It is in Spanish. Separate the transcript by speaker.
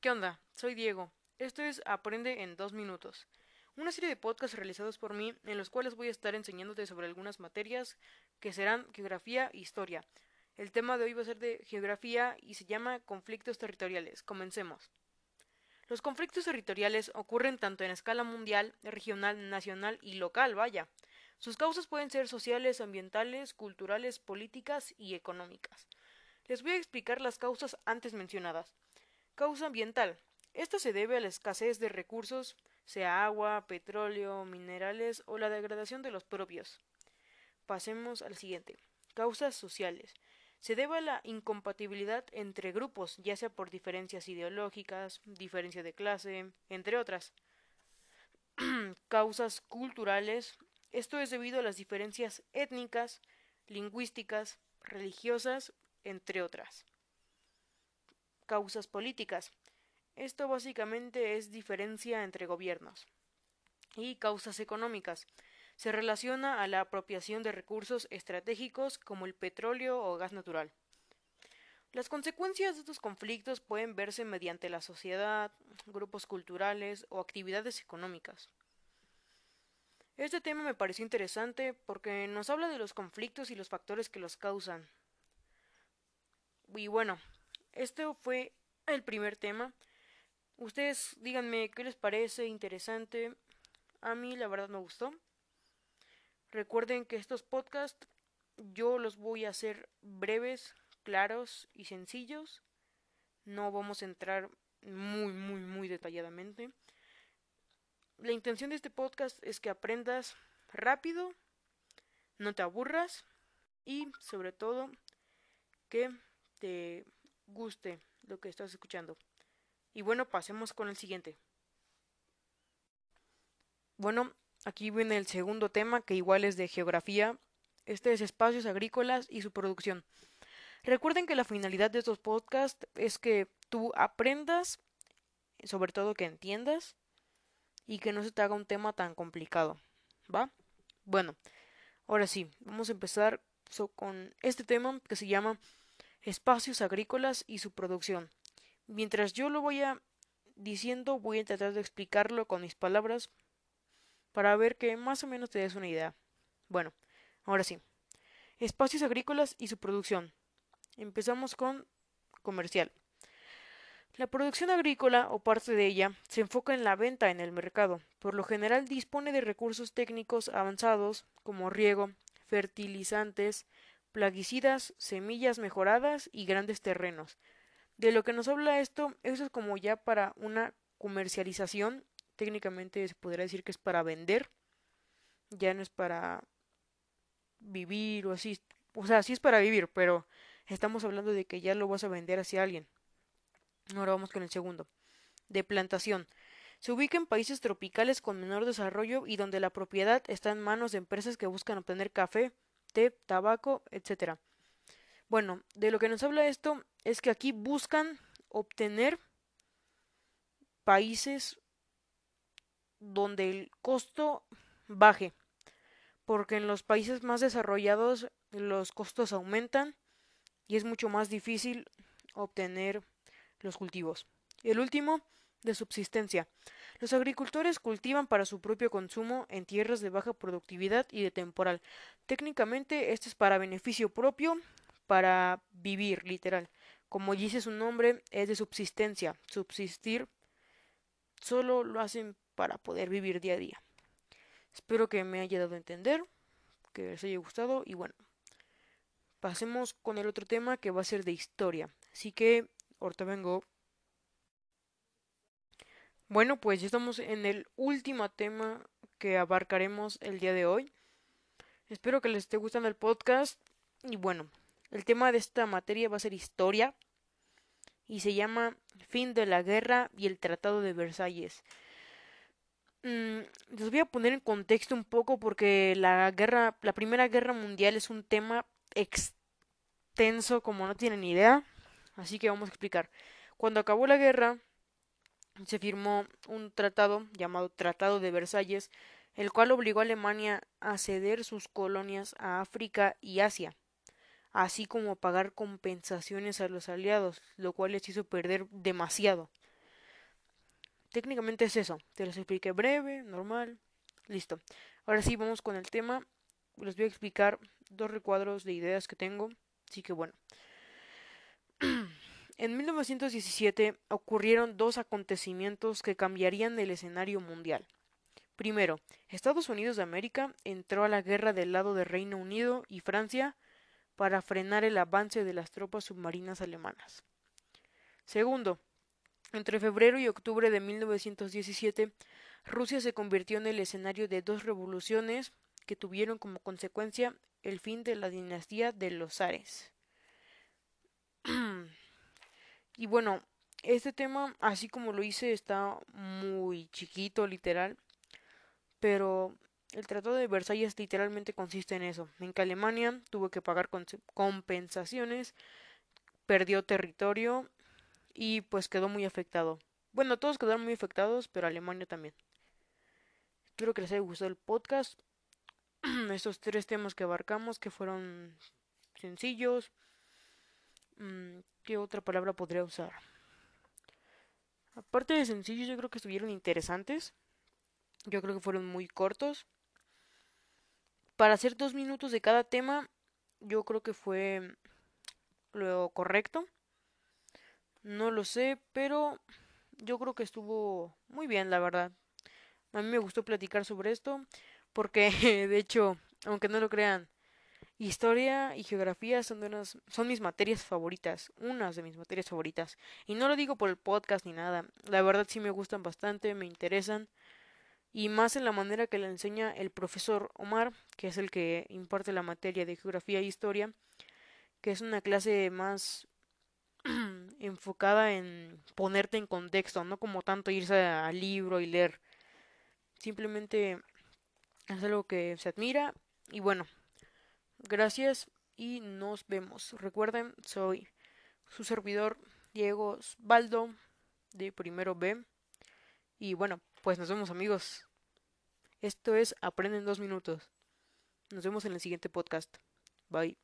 Speaker 1: ¿Qué onda? Soy Diego. Esto es Aprende en dos minutos. Una serie de podcasts realizados por mí en los cuales voy a estar enseñándote sobre algunas materias que serán geografía e historia. El tema de hoy va a ser de geografía y se llama conflictos territoriales. Comencemos. Los conflictos territoriales ocurren tanto en escala mundial, regional, nacional y local, vaya. Sus causas pueden ser sociales, ambientales, culturales, políticas y económicas. Les voy a explicar las causas antes mencionadas. Causa ambiental. Esta se debe a la escasez de recursos, sea agua, petróleo, minerales o la degradación de los propios. Pasemos al siguiente. Causas sociales. Se debe a la incompatibilidad entre grupos, ya sea por diferencias ideológicas, diferencia de clase, entre otras. Causas culturales. Esto es debido a las diferencias étnicas, lingüísticas, religiosas, entre otras causas políticas. Esto básicamente es diferencia entre gobiernos. Y causas económicas. Se relaciona a la apropiación de recursos estratégicos como el petróleo o gas natural. Las consecuencias de estos conflictos pueden verse mediante la sociedad, grupos culturales o actividades económicas. Este tema me pareció interesante porque nos habla de los conflictos y los factores que los causan. Y bueno, este fue el primer tema. Ustedes díganme qué les parece interesante. A mí la verdad me gustó. Recuerden que estos podcasts yo los voy a hacer breves, claros y sencillos. No vamos a entrar muy, muy, muy detalladamente. La intención de este podcast es que aprendas rápido, no te aburras y sobre todo que te guste lo que estás escuchando. Y bueno, pasemos con el siguiente. Bueno, aquí viene el segundo tema que igual es de geografía. Este es espacios agrícolas y su producción. Recuerden que la finalidad de estos podcasts es que tú aprendas, sobre todo que entiendas y que no se te haga un tema tan complicado. ¿Va? Bueno, ahora sí, vamos a empezar con este tema que se llama espacios agrícolas y su producción. Mientras yo lo voy a diciendo, voy a tratar de explicarlo con mis palabras para ver que más o menos te des una idea. Bueno, ahora sí. Espacios agrícolas y su producción. Empezamos con comercial. La producción agrícola o parte de ella se enfoca en la venta en el mercado. Por lo general dispone de recursos técnicos avanzados como riego, fertilizantes, plaguicidas, semillas mejoradas y grandes terrenos. De lo que nos habla esto, eso es como ya para una comercialización, técnicamente se podría decir que es para vender, ya no es para vivir o así, o sea, sí es para vivir, pero estamos hablando de que ya lo vas a vender hacia alguien. Ahora vamos con el segundo. De plantación. Se ubica en países tropicales con menor desarrollo y donde la propiedad está en manos de empresas que buscan obtener café, tabaco, etcétera. Bueno, de lo que nos habla esto es que aquí buscan obtener países donde el costo baje, porque en los países más desarrollados los costos aumentan y es mucho más difícil obtener los cultivos. El último, de subsistencia. Los agricultores cultivan para su propio consumo en tierras de baja productividad y de temporal. Técnicamente esto es para beneficio propio, para vivir, literal. Como dice su nombre, es de subsistencia. Subsistir solo lo hacen para poder vivir día a día. Espero que me haya dado a entender, que les haya gustado y bueno, pasemos con el otro tema que va a ser de historia. Así que ahorita vengo. Bueno, pues ya estamos en el último tema que abarcaremos el día de hoy. Espero que les esté gustando el podcast. Y bueno, el tema de esta materia va a ser historia. Y se llama Fin de la Guerra y el Tratado de Versalles. Mm, les voy a poner en contexto un poco porque la guerra, la Primera Guerra Mundial es un tema extenso como no tienen idea. Así que vamos a explicar. Cuando acabó la guerra, se firmó un tratado llamado Tratado de Versalles, el cual obligó a Alemania a ceder sus colonias a África y Asia, así como a pagar compensaciones a los aliados, lo cual les hizo perder demasiado. técnicamente es eso. Te los expliqué breve, normal. Listo. Ahora sí, vamos con el tema. Les voy a explicar dos recuadros de ideas que tengo. Así que bueno. En 1917 ocurrieron dos acontecimientos que cambiarían el escenario mundial. Primero, Estados Unidos de América entró a la guerra del lado de Reino Unido y Francia para frenar el avance de las tropas submarinas alemanas. Segundo, entre febrero y octubre de 1917, Rusia se convirtió en el escenario de dos revoluciones que tuvieron como consecuencia el fin de la dinastía de los zares. y bueno, este tema, así como lo hice, está muy chiquito, literal, pero el Tratado de Versalles literalmente consiste en eso, en que Alemania tuvo que pagar compensaciones, perdió territorio y pues quedó muy afectado. Bueno, todos quedaron muy afectados, pero Alemania también. Espero que les haya gustado el podcast. Estos tres temas que abarcamos, que fueron sencillos. ¿Qué otra palabra podría usar? Aparte de sencillos, yo creo que estuvieron interesantes. Yo creo que fueron muy cortos. Para hacer dos minutos de cada tema, yo creo que fue lo correcto. No lo sé, pero yo creo que estuvo muy bien, la verdad. A mí me gustó platicar sobre esto porque, de hecho, aunque no lo crean, historia y geografía son, de unas, son mis materias favoritas, unas de mis materias favoritas. Y no lo digo por el podcast ni nada, la verdad sí me gustan bastante, me interesan. Y más en la manera que la enseña el profesor Omar, que es el que imparte la materia de geografía e historia, que es una clase más enfocada en ponerte en contexto, no como tanto irse al libro y leer. Simplemente es algo que se admira y bueno, gracias y nos vemos. Recuerden, soy su servidor Diego Baldo de Primero B y bueno, pues nos vemos amigos. Esto es Aprende en dos minutos. Nos vemos en el siguiente podcast. Bye.